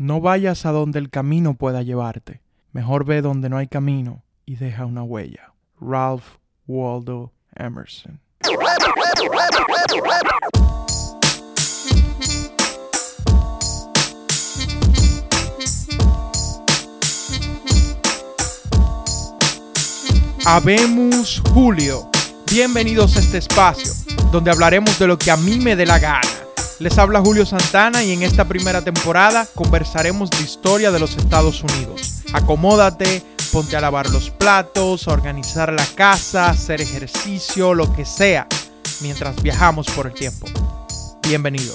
No vayas a donde el camino pueda llevarte. Mejor ve donde no hay camino y deja una huella. Ralph Waldo Emerson. Habemos Julio. Bienvenidos a este espacio, donde hablaremos de lo que a mí me dé la gana. Les habla Julio Santana y en esta primera temporada conversaremos de historia de los Estados Unidos. Acomódate, ponte a lavar los platos, a organizar la casa, hacer ejercicio, lo que sea, mientras viajamos por el tiempo. Bienvenido.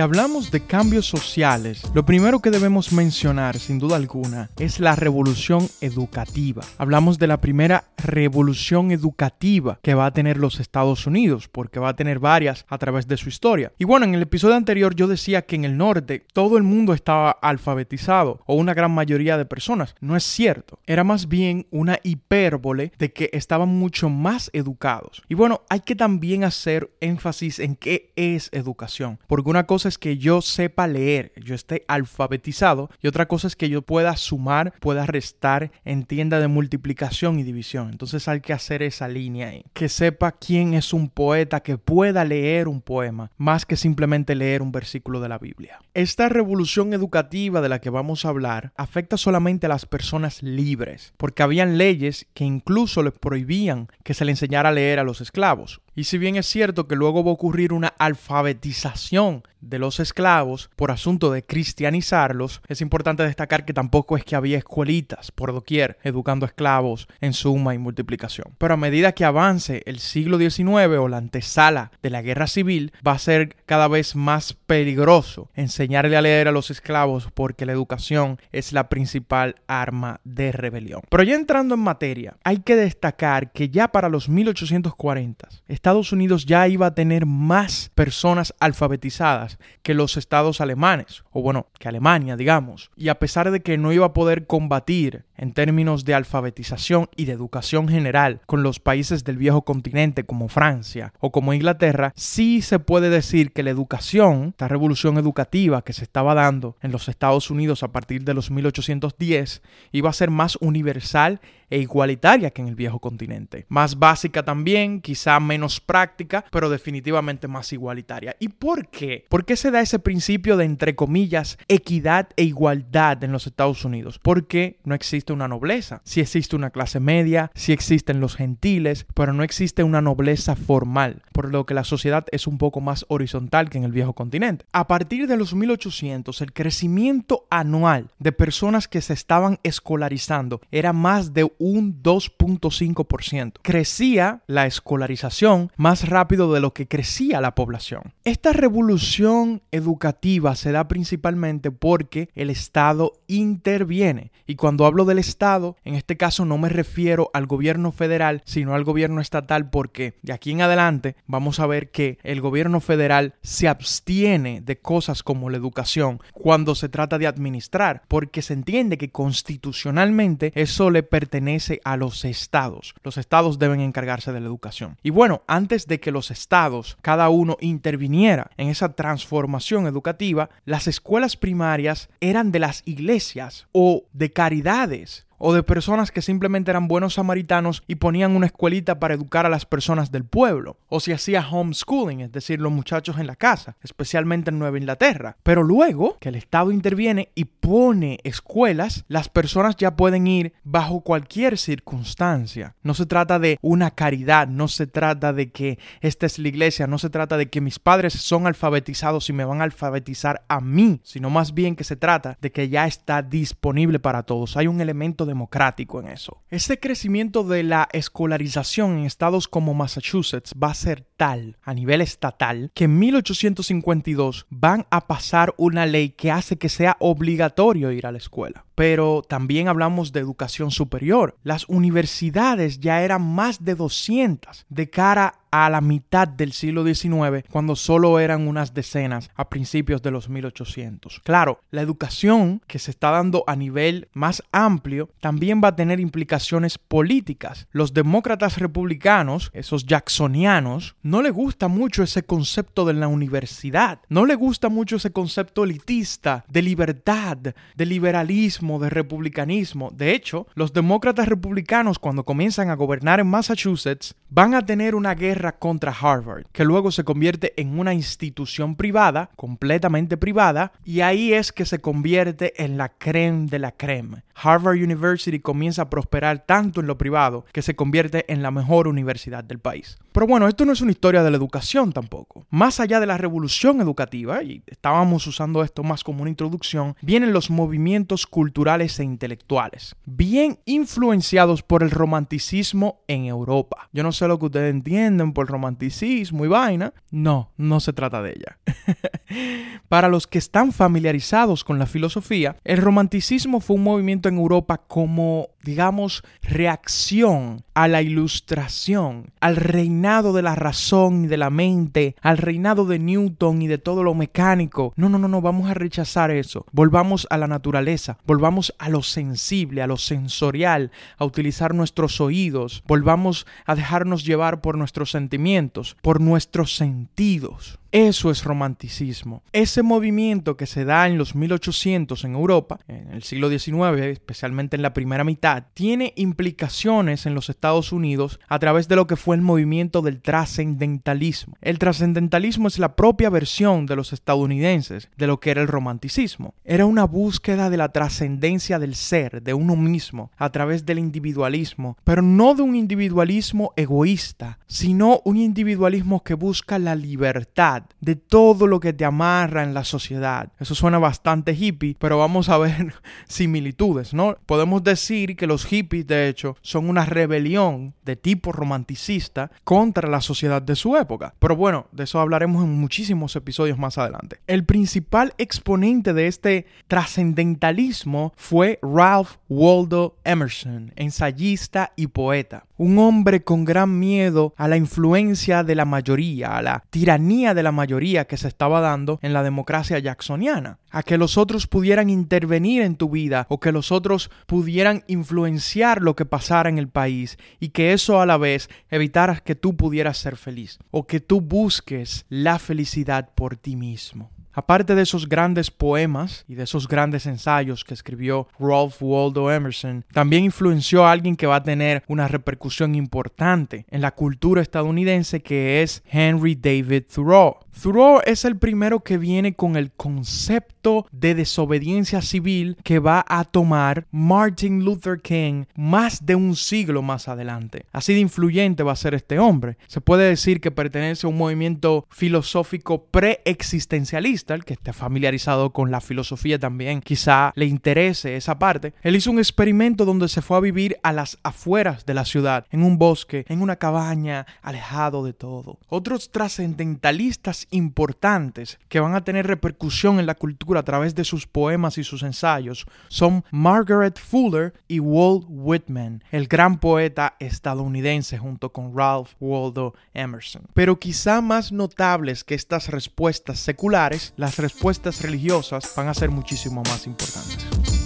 Hablamos de cambios sociales, lo primero que debemos mencionar, sin duda alguna, es la revolución educativa. Hablamos de la primera revolución educativa que va a tener los Estados Unidos, porque va a tener varias a través de su historia. Y bueno, en el episodio anterior yo decía que en el norte todo el mundo estaba alfabetizado, o una gran mayoría de personas. No es cierto. Era más bien una hipérbole de que estaban mucho más educados. Y bueno, hay que también hacer énfasis en qué es educación, porque una cosa es que yo sepa leer, yo esté alfabetizado, y otra cosa es que yo pueda sumar, pueda restar, entienda de multiplicación y división. Entonces hay que hacer esa línea ahí. Que sepa quién es un poeta, que pueda leer un poema, más que simplemente leer un versículo de la Biblia. Esta revolución educativa de la que vamos a hablar afecta solamente a las personas libres, porque habían leyes que incluso les prohibían que se le enseñara a leer a los esclavos. Y si bien es cierto que luego va a ocurrir una alfabetización de los esclavos por asunto de cristianizarlos, es importante destacar que tampoco es que había escuelitas por doquier educando esclavos en suma y multiplicación. Pero a medida que avance el siglo XIX o la antesala de la guerra civil, va a ser cada vez más peligroso enseñarle a leer a los esclavos porque la educación es la principal arma de rebelión. Pero ya entrando en materia, hay que destacar que ya para los 1840 Estados Unidos ya iba a tener más personas alfabetizadas que los estados alemanes, o bueno, que Alemania, digamos. Y a pesar de que no iba a poder combatir en términos de alfabetización y de educación general con los países del viejo continente como Francia o como Inglaterra, sí se puede decir que la educación, esta revolución educativa que se estaba dando en los Estados Unidos a partir de los 1810, iba a ser más universal e igualitaria que en el viejo continente. Más básica también, quizá menos práctica, pero definitivamente más igualitaria. ¿Y por qué? ¿Por qué se da ese principio de, entre comillas, equidad e igualdad en los Estados Unidos? Porque no existe una nobleza. Si existe una clase media, si existen los gentiles, pero no existe una nobleza formal, por lo que la sociedad es un poco más horizontal que en el viejo continente. A partir de los 1800, el crecimiento anual de personas que se estaban escolarizando era más de un 2.5%. Crecía la escolarización más rápido de lo que crecía la población. Esta revolución educativa se da principalmente porque el Estado interviene. Y cuando hablo del Estado, en este caso no me refiero al gobierno federal, sino al gobierno estatal porque de aquí en adelante vamos a ver que el gobierno federal se abstiene de cosas como la educación cuando se trata de administrar, porque se entiende que constitucionalmente eso le pertenece a los estados. Los estados deben encargarse de la educación. Y bueno, antes de que los estados, cada uno interviniera en esa transformación educativa, las escuelas primarias eran de las iglesias o de caridades days. O de personas que simplemente eran buenos samaritanos y ponían una escuelita para educar a las personas del pueblo, o si hacía homeschooling, es decir, los muchachos en la casa, especialmente en Nueva Inglaterra. Pero luego que el Estado interviene y pone escuelas, las personas ya pueden ir bajo cualquier circunstancia. No se trata de una caridad, no se trata de que esta es la iglesia, no se trata de que mis padres son alfabetizados y me van a alfabetizar a mí, sino más bien que se trata de que ya está disponible para todos. Hay un elemento democrático en eso. Ese crecimiento de la escolarización en estados como Massachusetts va a ser tal a nivel estatal que en 1852 van a pasar una ley que hace que sea obligatorio ir a la escuela. Pero también hablamos de educación superior. Las universidades ya eran más de 200 de cara a la mitad del siglo XIX, cuando solo eran unas decenas a principios de los 1800. Claro, la educación que se está dando a nivel más amplio también va a tener implicaciones políticas. Los demócratas republicanos, esos jacksonianos, no le gusta mucho ese concepto de la universidad, no le gusta mucho ese concepto elitista de libertad, de liberalismo, de republicanismo. De hecho, los demócratas republicanos cuando comienzan a gobernar en Massachusetts van a tener una guerra contra Harvard, que luego se convierte en una institución privada, completamente privada, y ahí es que se convierte en la creme de la creme. Harvard University comienza a prosperar tanto en lo privado que se convierte en la mejor universidad del país. Pero bueno, esto no es una historia de la educación tampoco. Más allá de la revolución educativa, y estábamos usando esto más como una introducción, vienen los movimientos culturales e intelectuales, bien influenciados por el romanticismo en Europa. Yo no sé lo que ustedes entienden por romanticismo y vaina. No, no se trata de ella. Para los que están familiarizados con la filosofía, el romanticismo fue un movimiento en Europa como, digamos, reacción a la ilustración, al reinado de la razón y de la mente, al reinado de Newton y de todo lo mecánico. No, no, no, no, vamos a rechazar eso. Volvamos a la naturaleza, volvamos a lo sensible, a lo sensorial, a utilizar nuestros oídos, volvamos a dejarnos llevar por nuestros sentimientos, por nuestros sentidos. Eso es romanticismo. Ese movimiento que se da en los 1800 en Europa, en el siglo XIX, especialmente en la primera mitad, tiene implicaciones en los Estados Unidos a través de lo que fue el movimiento del trascendentalismo. El trascendentalismo es la propia versión de los estadounidenses de lo que era el romanticismo. Era una búsqueda de la trascendencia del ser, de uno mismo, a través del individualismo, pero no de un individualismo egoísta, sino un individualismo que busca la libertad de todo lo que te amarra en la sociedad. Eso suena bastante hippie, pero vamos a ver similitudes, ¿no? Podemos decir que los hippies, de hecho, son una rebelión de tipo romanticista contra la sociedad de su época. Pero bueno, de eso hablaremos en muchísimos episodios más adelante. El principal exponente de este trascendentalismo fue Ralph Waldo Emerson, ensayista y poeta. Un hombre con gran miedo a la influencia de la mayoría, a la tiranía de la mayoría que se estaba dando en la democracia jacksoniana, a que los otros pudieran intervenir en tu vida o que los otros pudieran influenciar lo que pasara en el país y que eso a la vez evitara que tú pudieras ser feliz o que tú busques la felicidad por ti mismo. Aparte de esos grandes poemas y de esos grandes ensayos que escribió Ralph Waldo Emerson, también influenció a alguien que va a tener una repercusión importante en la cultura estadounidense que es Henry David Thoreau. Thoreau es el primero que viene con el concepto de desobediencia civil que va a tomar Martin Luther King más de un siglo más adelante. Así de influyente va a ser este hombre. Se puede decir que pertenece a un movimiento filosófico preexistencialista, que esté familiarizado con la filosofía también quizá le interese esa parte. Él hizo un experimento donde se fue a vivir a las afueras de la ciudad, en un bosque, en una cabaña, alejado de todo. Otros trascendentalistas importantes que van a tener repercusión en la cultura a través de sus poemas y sus ensayos son Margaret Fuller y Walt Whitman, el gran poeta estadounidense junto con Ralph Waldo Emerson. Pero quizá más notables que estas respuestas seculares, las respuestas religiosas van a ser muchísimo más importantes.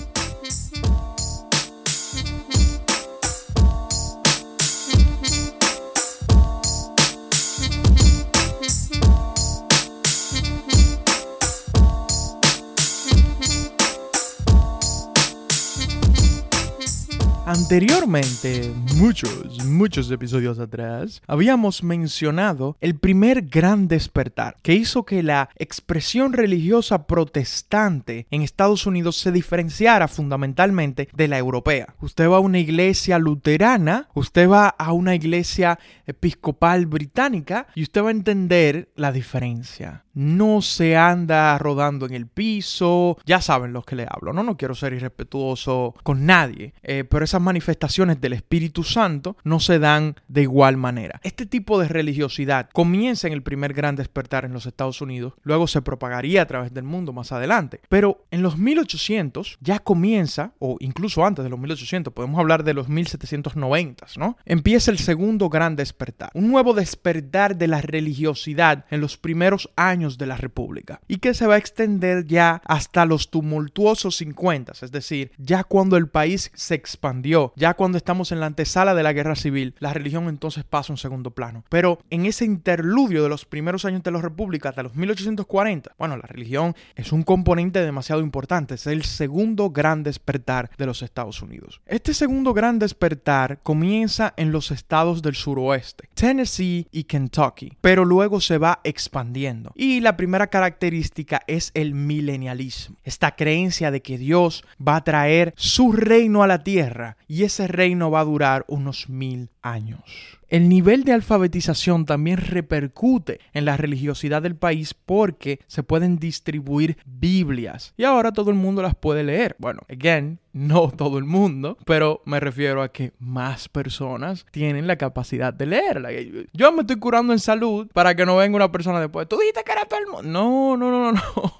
Anteriormente, muchos, muchos episodios atrás, habíamos mencionado el primer gran despertar que hizo que la expresión religiosa protestante en Estados Unidos se diferenciara fundamentalmente de la europea. Usted va a una iglesia luterana, usted va a una iglesia episcopal británica y usted va a entender la diferencia. No se anda rodando en el piso, ya saben los que le hablo, ¿no? No quiero ser irrespetuoso con nadie, eh, pero esas manifestaciones del Espíritu Santo no se dan de igual manera. Este tipo de religiosidad comienza en el primer gran despertar en los Estados Unidos, luego se propagaría a través del mundo más adelante, pero en los 1800 ya comienza, o incluso antes de los 1800, podemos hablar de los 1790, ¿no? Empieza el segundo gran despertar, un nuevo despertar de la religiosidad en los primeros años de la República y que se va a extender ya hasta los tumultuosos 50, es decir, ya cuando el país se expandió, ya cuando estamos en la antesala de la guerra civil, la religión entonces pasa a un segundo plano. Pero en ese interludio de los primeros años de la República hasta los 1840, bueno, la religión es un componente demasiado importante, es el segundo gran despertar de los Estados Unidos. Este segundo gran despertar comienza en los estados del suroeste, Tennessee y Kentucky, pero luego se va expandiendo. Y la primera característica es el milenialismo, esta creencia de que Dios va a traer su reino a la tierra y ese reino va a durar unos mil años. El nivel de alfabetización también repercute en la religiosidad del país porque se pueden distribuir Biblias y ahora todo el mundo las puede leer. Bueno, again, no todo el mundo, pero me refiero a que más personas tienen la capacidad de leerla. Yo me estoy curando en salud para que no venga una persona después. Tú dijiste que era todo el mundo. No, no, no, no, no.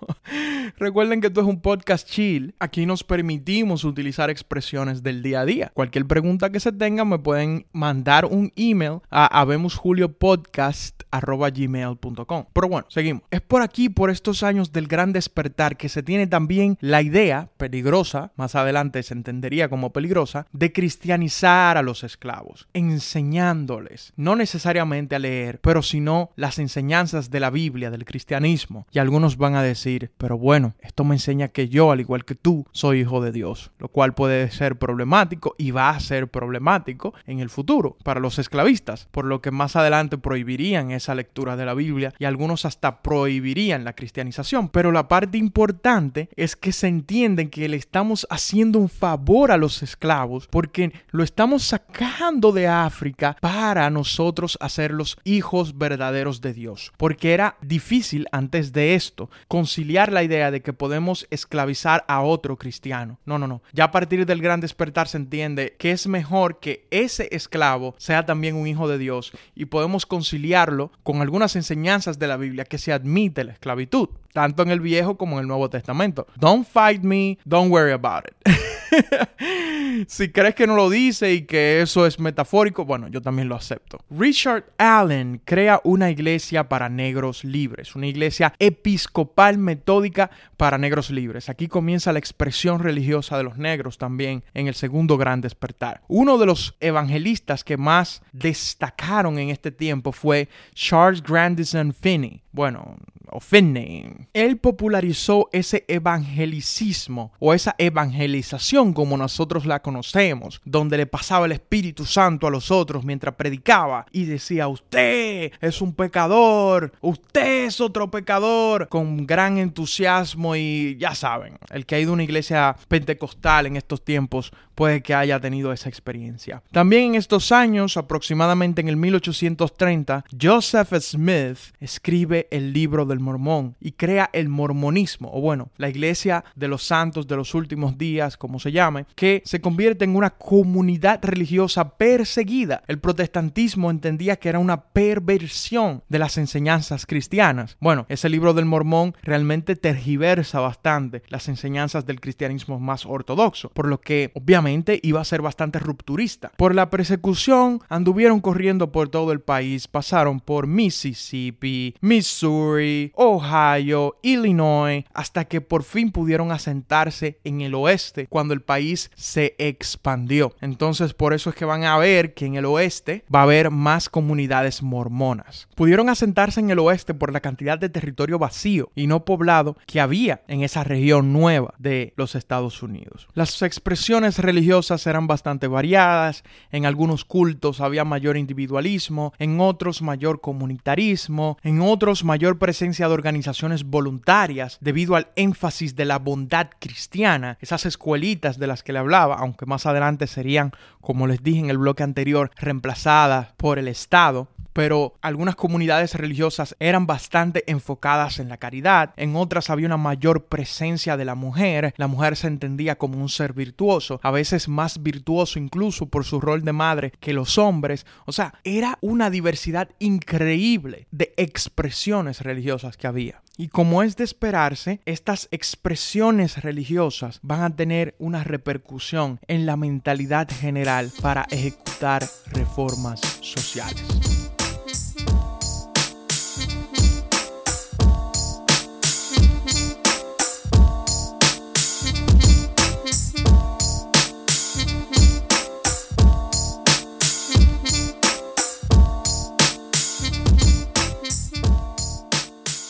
Recuerden que esto es un podcast chill. Aquí nos permitimos utilizar expresiones del día a día. Cualquier pregunta que se tengan me pueden mandar un email a habemosjuliopodcast.gmail.com. Pero bueno, seguimos. Es por aquí, por estos años del gran despertar, que se tiene también la idea peligrosa, más adelante se entendería como peligrosa, de cristianizar a los esclavos, enseñándoles, no necesariamente a leer, pero sino las enseñanzas de la Biblia, del cristianismo. Y algunos van a decir, pero bueno, esto me enseña que yo, al igual que tú, soy hijo de Dios, lo cual puede ser problemático y va a ser problemático en el futuro para los esclavistas por lo que más adelante prohibirían esa lectura de la Biblia y algunos hasta prohibirían la cristianización. Pero la parte importante es que se entiende que le estamos haciendo un favor a los esclavos porque lo estamos sacando de África para nosotros hacer los hijos verdaderos de Dios. Porque era difícil antes de esto conciliar la idea de que podemos esclavizar a otro cristiano. No, no, no. Ya a partir del gran despertar se entiende que es mejor que ese esclavo sea también un hijo de Dios y podemos conciliarlo con algunas enseñanzas de la Biblia que se admite la esclavitud, tanto en el Viejo como en el Nuevo Testamento. Don't fight me, don't worry about it. si crees que no lo dice y que eso es metafórico, bueno, yo también lo acepto. Richard Allen crea una iglesia para negros libres, una iglesia episcopal metódica para negros libres. Aquí comienza la expresión religiosa de los negros también en el segundo gran despertar. Uno de los evangelistas que más destacaron en este tiempo fue Charles Grandison Finney. Bueno, o Finney. Él popularizó ese evangelicismo o esa evangelización como nosotros la conocemos, donde le pasaba el Espíritu Santo a los otros mientras predicaba y decía, usted es un pecador, usted es otro pecador, con gran entusiasmo y ya saben, el que ha ido a una iglesia pentecostal en estos tiempos puede que haya tenido esa experiencia. También en estos años, aproximadamente en el 1830, Joseph Smith escribe el libro del mormón y crea el mormonismo, o bueno, la iglesia de los santos de los últimos días, como se llame, que se convierte en una comunidad religiosa perseguida. El protestantismo entendía que era una perversión de las enseñanzas cristianas. Bueno, ese libro del mormón realmente tergiversa bastante las enseñanzas del cristianismo más ortodoxo, por lo que iba a ser bastante rupturista. Por la persecución anduvieron corriendo por todo el país, pasaron por Mississippi, Missouri, Ohio, Illinois, hasta que por fin pudieron asentarse en el oeste cuando el país se expandió. Entonces por eso es que van a ver que en el oeste va a haber más comunidades mormonas. Pudieron asentarse en el oeste por la cantidad de territorio vacío y no poblado que había en esa región nueva de los Estados Unidos. Las expresiones religiosas eran bastante variadas, en algunos cultos había mayor individualismo, en otros mayor comunitarismo, en otros mayor presencia de organizaciones voluntarias debido al énfasis de la bondad cristiana, esas escuelitas de las que le hablaba, aunque más adelante serían, como les dije en el bloque anterior, reemplazadas por el Estado. Pero algunas comunidades religiosas eran bastante enfocadas en la caridad, en otras había una mayor presencia de la mujer, la mujer se entendía como un ser virtuoso, a veces más virtuoso incluso por su rol de madre que los hombres, o sea, era una diversidad increíble de expresiones religiosas que había. Y como es de esperarse, estas expresiones religiosas van a tener una repercusión en la mentalidad general para ejecutar reformas sociales.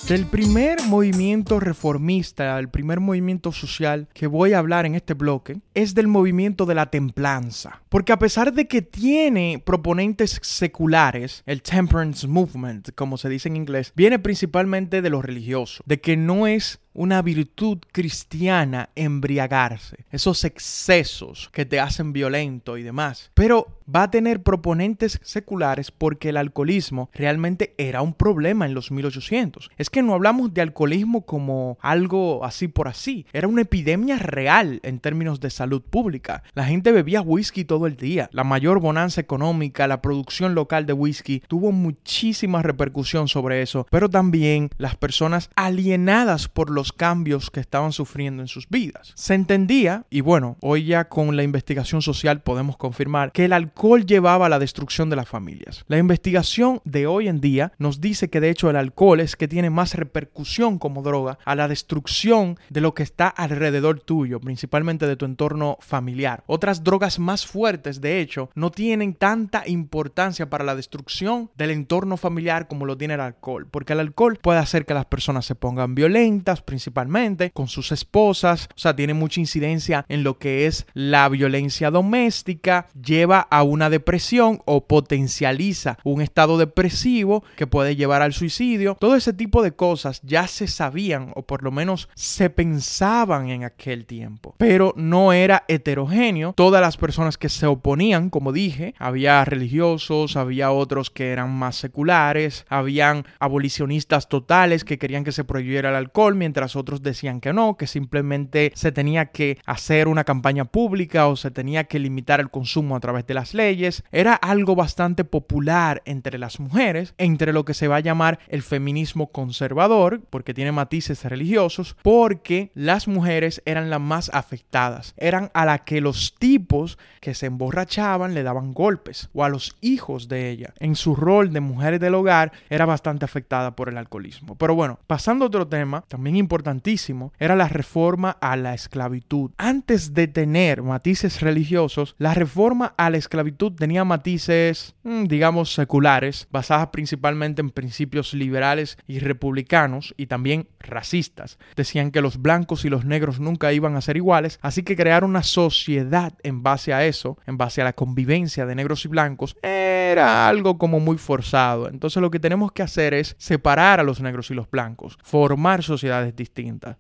El primer movimiento reformista, el primer movimiento social que voy a hablar en este bloque es del movimiento de la templanza. Porque a pesar de que tiene proponentes seculares, el temperance movement, como se dice en inglés, viene principalmente de lo religioso, de que no es una virtud cristiana embriagarse, esos excesos que te hacen violento y demás. Pero va a tener proponentes seculares porque el alcoholismo realmente era un problema en los 1800. Es que no hablamos de alcoholismo como algo así por así, era una epidemia real en términos de salud pública. La gente bebía whisky todo el día. La mayor bonanza económica, la producción local de whisky tuvo muchísima repercusión sobre eso, pero también las personas alienadas por los cambios que estaban sufriendo en sus vidas. Se entendía, y bueno, hoy ya con la investigación social podemos confirmar, que el alcohol llevaba a la destrucción de las familias. La investigación de hoy en día nos dice que de hecho el alcohol es que tiene más repercusión como droga a la destrucción de lo que está alrededor tuyo, principalmente de tu entorno familiar. Otras drogas más fuertes, de hecho, no tienen tanta importancia para la destrucción del entorno familiar como lo tiene el alcohol, porque el alcohol puede hacer que las personas se pongan violentas, principalmente con sus esposas, o sea, tiene mucha incidencia en lo que es la violencia doméstica, lleva a una depresión o potencializa un estado depresivo que puede llevar al suicidio. Todo ese tipo de cosas ya se sabían o por lo menos se pensaban en aquel tiempo, pero no era heterogéneo. Todas las personas que se oponían, como dije, había religiosos, había otros que eran más seculares, habían abolicionistas totales que querían que se prohibiera el alcohol, mientras otros decían que no, que simplemente se tenía que hacer una campaña pública o se tenía que limitar el consumo a través de las leyes. Era algo bastante popular entre las mujeres, entre lo que se va a llamar el feminismo conservador, porque tiene matices religiosos, porque las mujeres eran las más afectadas, eran a las que los tipos que se emborrachaban le daban golpes, o a los hijos de ella. En su rol de mujeres del hogar era bastante afectada por el alcoholismo. Pero bueno, pasando a otro tema, también importantísimo era la reforma a la esclavitud. Antes de tener matices religiosos, la reforma a la esclavitud tenía matices, mm, digamos, seculares, basadas principalmente en principios liberales y republicanos y también racistas. Decían que los blancos y los negros nunca iban a ser iguales, así que crear una sociedad en base a eso, en base a la convivencia de negros y blancos, era algo como muy forzado. Entonces lo que tenemos que hacer es separar a los negros y los blancos, formar sociedades.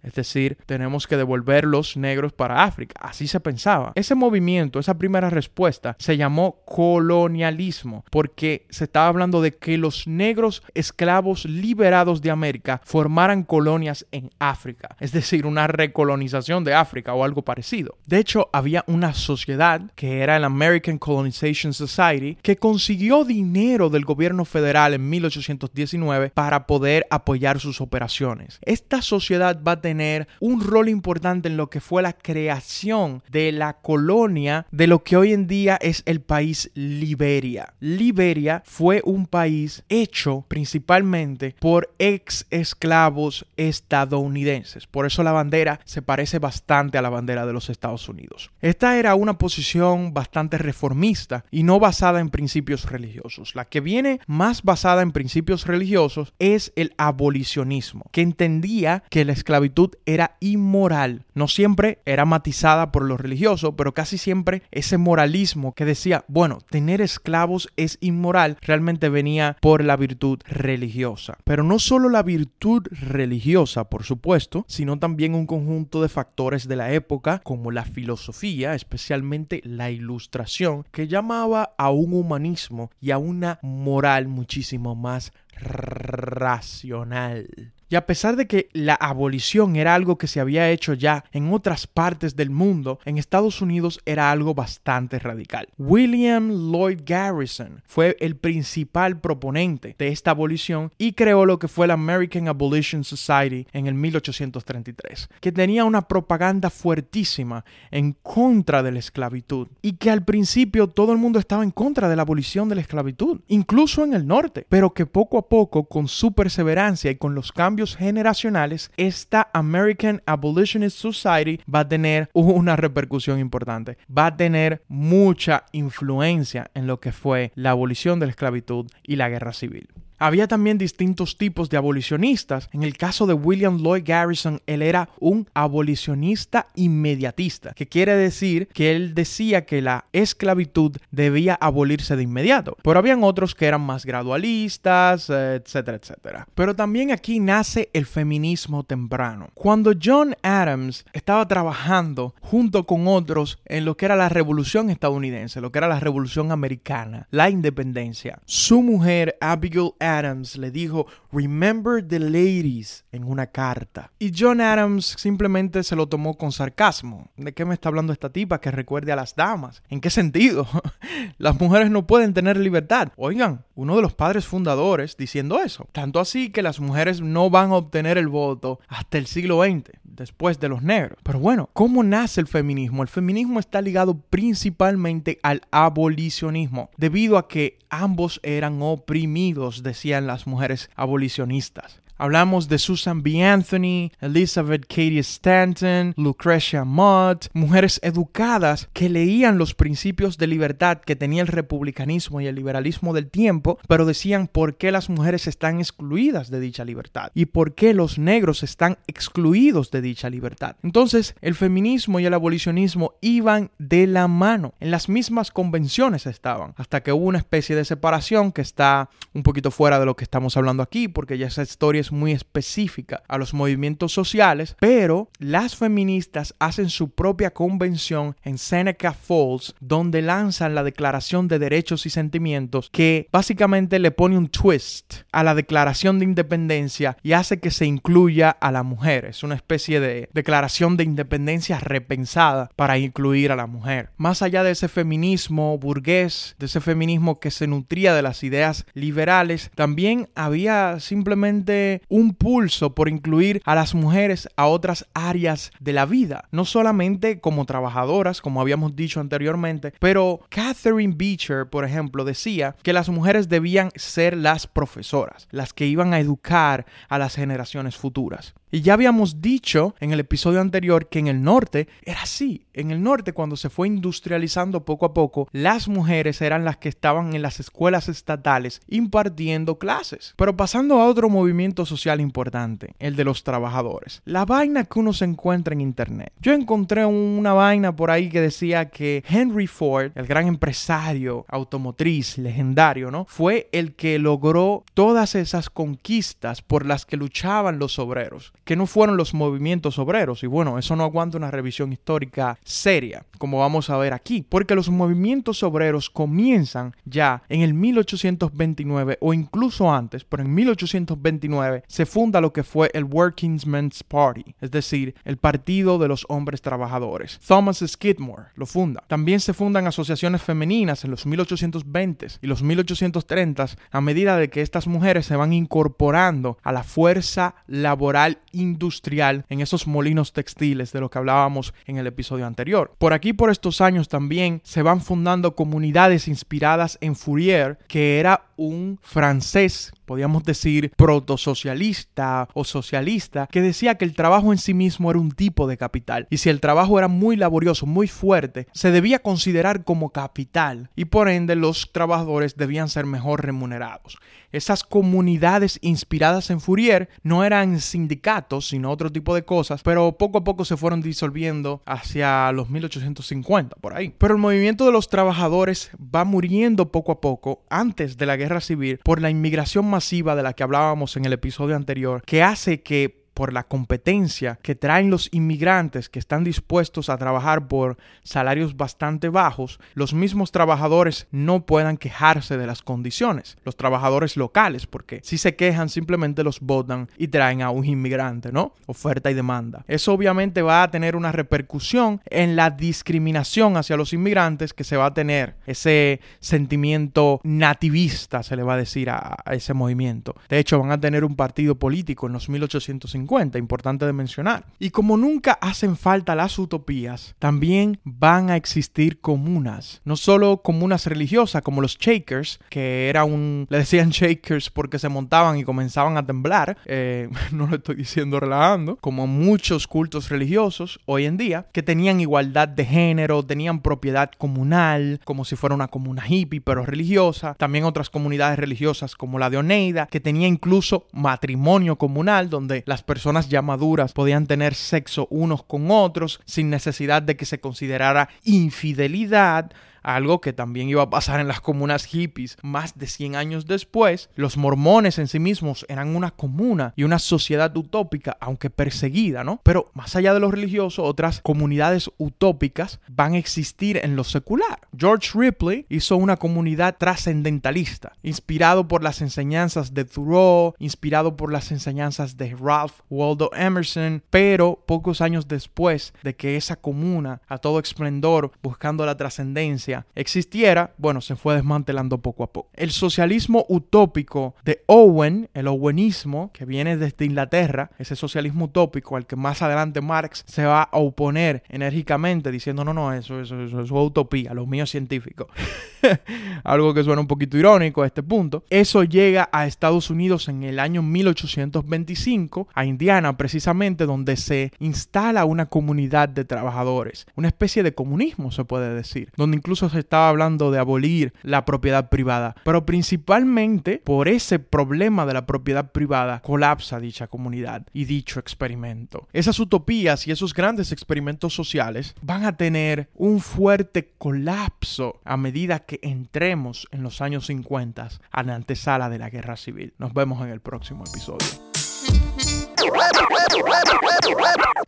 Es decir, tenemos que devolver los negros para África. Así se pensaba. Ese movimiento, esa primera respuesta, se llamó colonialismo, porque se estaba hablando de que los negros esclavos liberados de América formaran colonias en África. Es decir, una recolonización de África o algo parecido. De hecho, había una sociedad que era el American Colonization Society que consiguió dinero del gobierno federal en 1819 para poder apoyar sus operaciones. Esta sociedad va a tener un rol importante en lo que fue la creación de la colonia de lo que hoy en día es el país Liberia. Liberia fue un país hecho principalmente por ex esclavos estadounidenses. Por eso la bandera se parece bastante a la bandera de los Estados Unidos. Esta era una posición bastante reformista y no basada en principios religiosos. La que viene más basada en principios religiosos es el abolicionismo, que entendía que la esclavitud era inmoral. No siempre era matizada por lo religioso, pero casi siempre ese moralismo que decía, bueno, tener esclavos es inmoral, realmente venía por la virtud religiosa. Pero no solo la virtud religiosa, por supuesto, sino también un conjunto de factores de la época, como la filosofía, especialmente la ilustración, que llamaba a un humanismo y a una moral muchísimo más racional. Y a pesar de que la abolición era algo que se había hecho ya en otras partes del mundo, en Estados Unidos era algo bastante radical. William Lloyd Garrison fue el principal proponente de esta abolición y creó lo que fue la American Abolition Society en el 1833, que tenía una propaganda fuertísima en contra de la esclavitud y que al principio todo el mundo estaba en contra de la abolición de la esclavitud, incluso en el norte, pero que poco a poco, con su perseverancia y con los cambios generacionales, esta American Abolitionist Society va a tener una repercusión importante. Va a tener mucha influencia en lo que fue la abolición de la esclavitud y la guerra civil. Había también distintos tipos de abolicionistas. En el caso de William Lloyd Garrison, él era un abolicionista inmediatista, que quiere decir que él decía que la esclavitud debía abolirse de inmediato. Pero habían otros que eran más gradualistas, etcétera, etcétera. Pero también aquí nace el feminismo temprano. Cuando John Adams estaba trabajando junto con otros en lo que era la revolución estadounidense, lo que era la revolución americana, la independencia, su mujer Abigail Adams Adams le dijo Remember the ladies en una carta. Y John Adams simplemente se lo tomó con sarcasmo. ¿De qué me está hablando esta tipa que recuerde a las damas? ¿En qué sentido? las mujeres no pueden tener libertad. Oigan, uno de los padres fundadores diciendo eso. Tanto así que las mujeres no van a obtener el voto hasta el siglo XX después de los negros. Pero bueno, ¿cómo nace el feminismo? El feminismo está ligado principalmente al abolicionismo, debido a que ambos eran oprimidos, decían las mujeres abolicionistas. Hablamos de Susan B. Anthony, Elizabeth Cady Stanton, Lucretia Mott, mujeres educadas que leían los principios de libertad que tenía el republicanismo y el liberalismo del tiempo, pero decían por qué las mujeres están excluidas de dicha libertad y por qué los negros están excluidos de dicha libertad. Entonces, el feminismo y el abolicionismo iban de la mano, en las mismas convenciones estaban, hasta que hubo una especie de separación que está un poquito fuera de lo que estamos hablando aquí, porque ya esa historia es muy específica a los movimientos sociales, pero las feministas hacen su propia convención en Seneca Falls, donde lanzan la Declaración de Derechos y Sentimientos, que básicamente le pone un twist a la Declaración de Independencia y hace que se incluya a la mujer. Es una especie de declaración de independencia repensada para incluir a la mujer. Más allá de ese feminismo burgués, de ese feminismo que se nutría de las ideas liberales, también había simplemente un pulso por incluir a las mujeres a otras áreas de la vida, no solamente como trabajadoras, como habíamos dicho anteriormente, pero Catherine Beecher, por ejemplo, decía que las mujeres debían ser las profesoras, las que iban a educar a las generaciones futuras. Y ya habíamos dicho en el episodio anterior que en el norte era así. En el norte, cuando se fue industrializando poco a poco, las mujeres eran las que estaban en las escuelas estatales impartiendo clases. Pero pasando a otro movimiento social importante, el de los trabajadores. La vaina que uno se encuentra en internet. Yo encontré una vaina por ahí que decía que Henry Ford, el gran empresario automotriz legendario, ¿no? Fue el que logró todas esas conquistas por las que luchaban los obreros que no fueron los movimientos obreros. Y bueno, eso no aguanta una revisión histórica seria, como vamos a ver aquí, porque los movimientos obreros comienzan ya en el 1829 o incluso antes, pero en 1829 se funda lo que fue el Workingmen's Party, es decir, el Partido de los Hombres Trabajadores. Thomas Skidmore lo funda. También se fundan asociaciones femeninas en los 1820s y los 1830s a medida de que estas mujeres se van incorporando a la fuerza laboral industrial en esos molinos textiles de lo que hablábamos en el episodio anterior. Por aquí, por estos años también se van fundando comunidades inspiradas en Fourier, que era un francés podíamos decir protosocialista o socialista, que decía que el trabajo en sí mismo era un tipo de capital. Y si el trabajo era muy laborioso, muy fuerte, se debía considerar como capital y por ende los trabajadores debían ser mejor remunerados. Esas comunidades inspiradas en Fourier no eran sindicatos, sino otro tipo de cosas, pero poco a poco se fueron disolviendo hacia los 1850, por ahí. Pero el movimiento de los trabajadores va muriendo poco a poco antes de la guerra civil por la inmigración masiva de la que hablábamos en el episodio anterior, que hace que por la competencia que traen los inmigrantes que están dispuestos a trabajar por salarios bastante bajos, los mismos trabajadores no puedan quejarse de las condiciones. Los trabajadores locales, porque si se quejan simplemente los votan y traen a un inmigrante, ¿no? Oferta y demanda. Eso obviamente va a tener una repercusión en la discriminación hacia los inmigrantes que se va a tener. Ese sentimiento nativista, se le va a decir a, ese movimiento. De hecho, van a tener un partido político en los 1850 importante de mencionar. Y como nunca hacen falta las utopías, también van a existir comunas, no solo comunas religiosas como los Shakers, que era un, le decían Shakers porque se montaban y comenzaban a temblar, eh, no lo estoy diciendo relajando, como muchos cultos religiosos hoy en día, que tenían igualdad de género, tenían propiedad comunal, como si fuera una comuna hippie, pero religiosa, también otras comunidades religiosas como la de Oneida, que tenía incluso matrimonio comunal, donde las personas personas ya maduras podían tener sexo unos con otros sin necesidad de que se considerara infidelidad algo que también iba a pasar en las comunas hippies más de 100 años después. Los mormones en sí mismos eran una comuna y una sociedad utópica, aunque perseguida, ¿no? Pero más allá de lo religioso, otras comunidades utópicas van a existir en lo secular. George Ripley hizo una comunidad trascendentalista, inspirado por las enseñanzas de Thoreau, inspirado por las enseñanzas de Ralph Waldo Emerson, pero pocos años después de que esa comuna, a todo esplendor, buscando la trascendencia, existiera, bueno, se fue desmantelando poco a poco. El socialismo utópico de Owen, el owenismo, que viene desde Inglaterra, ese socialismo utópico al que más adelante Marx se va a oponer enérgicamente diciendo, no, no, eso, eso, eso, es utopía, lo mío es científico. Algo que suena un poquito irónico a este punto. Eso llega a Estados Unidos en el año 1825, a Indiana precisamente, donde se instala una comunidad de trabajadores, una especie de comunismo se puede decir, donde incluso se estaba hablando de abolir la propiedad privada, pero principalmente por ese problema de la propiedad privada colapsa dicha comunidad y dicho experimento. Esas utopías y esos grandes experimentos sociales van a tener un fuerte colapso a medida que entremos en los años 50 a la antesala de la guerra civil. Nos vemos en el próximo episodio.